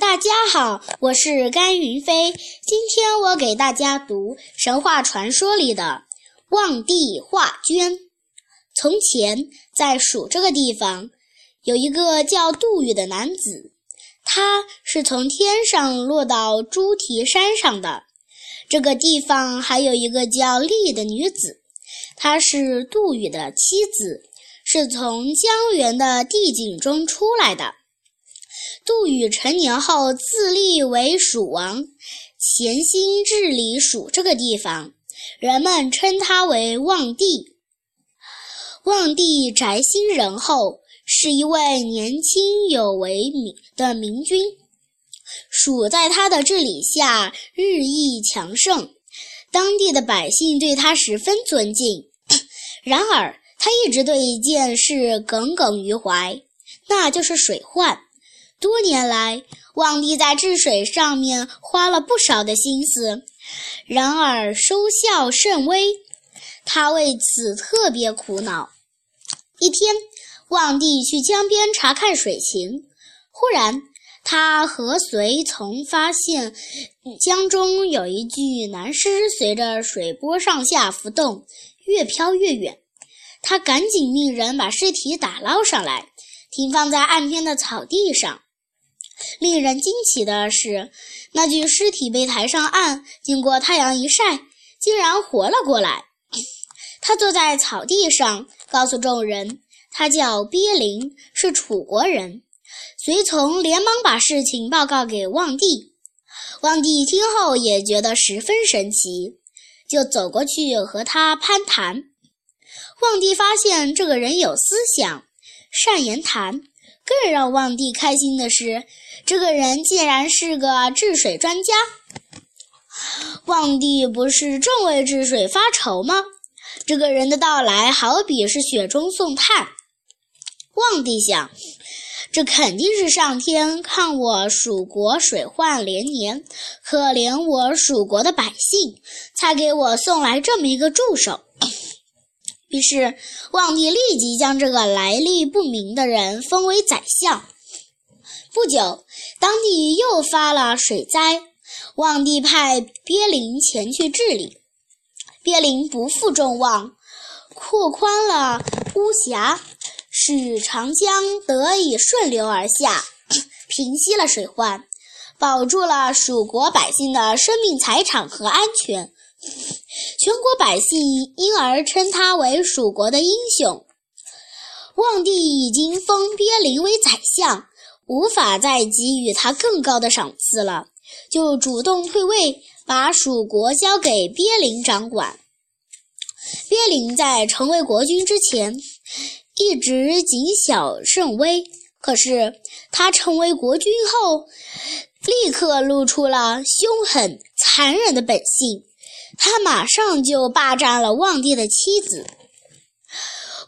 大家好，我是甘云飞。今天我给大家读神话传说里的望帝画捐。从前，在蜀这个地方，有一个叫杜宇的男子，他是从天上落到猪蹄山上的。这个地方还有一个叫丽的女子，她是杜宇的妻子，是从江源的地景中出来的。杜宇成年后自立为蜀王，潜心治理蜀这个地方，人们称他为望帝。望帝宅心仁厚，是一位年轻有为的明君。蜀在他的治理下日益强盛，当地的百姓对他十分尊敬。然而，他一直对一件事耿耿于怀，那就是水患。多年来，望帝在治水上面花了不少的心思，然而收效甚微，他为此特别苦恼。一天，望帝去江边查看水情，忽然他和随从发现江中有一具男尸随着水波上下浮动，越飘越远。他赶紧命人把尸体打捞上来，停放在岸边的草地上。令人惊奇的是，那具尸体被抬上岸，经过太阳一晒，竟然活了过来。他坐在草地上，告诉众人，他叫鳖灵，是楚国人。随从连忙把事情报告给望帝。望帝听后也觉得十分神奇，就走过去和他攀谈。望帝发现这个人有思想，善言谈。更让望帝开心的是，这个人竟然是个治水专家。望帝不是正为治水发愁吗？这个人的到来好比是雪中送炭。望帝想，这肯定是上天看我蜀国水患连年，可怜我蜀国的百姓，才给我送来这么一个助手。于是，望帝立即将这个来历不明的人封为宰相。不久，当地又发了水灾，望帝派鳖灵前去治理。鳖灵不负众望，扩宽了巫峡，使长江得以顺流而下，平息了水患，保住了蜀国百姓的生命财产和安全。全国百姓因而称他为蜀国的英雄。望帝已经封鳖灵为宰相，无法再给予他更高的赏赐了，就主动退位，把蜀国交给鳖灵掌管。鳖灵在成为国君之前，一直谨小慎微，可是他成为国君后，立刻露出了凶狠残忍的本性。他马上就霸占了望帝的妻子。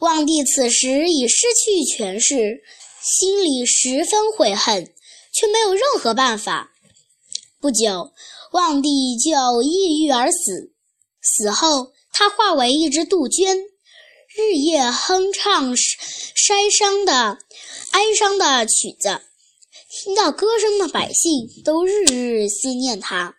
望帝此时已失去权势，心里十分悔恨，却没有任何办法。不久，望帝就抑郁而死。死后，他化为一只杜鹃，日夜哼唱哀伤的哀伤的曲子。听到歌声的百姓都日日思念他。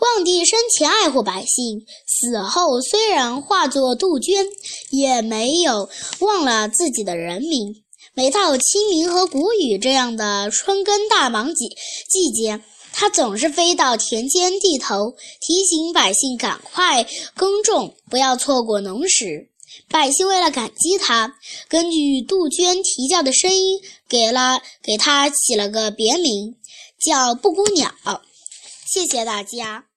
望帝生前爱护百姓，死后虽然化作杜鹃，也没有忘了自己的人民。每到清明和谷雨这样的春耕大忙季季节，他总是飞到田间地头，提醒百姓赶快耕种，不要错过农时。百姓为了感激他，根据杜鹃啼叫的声音，给了给他起了个别名，叫布谷鸟。谢谢大家。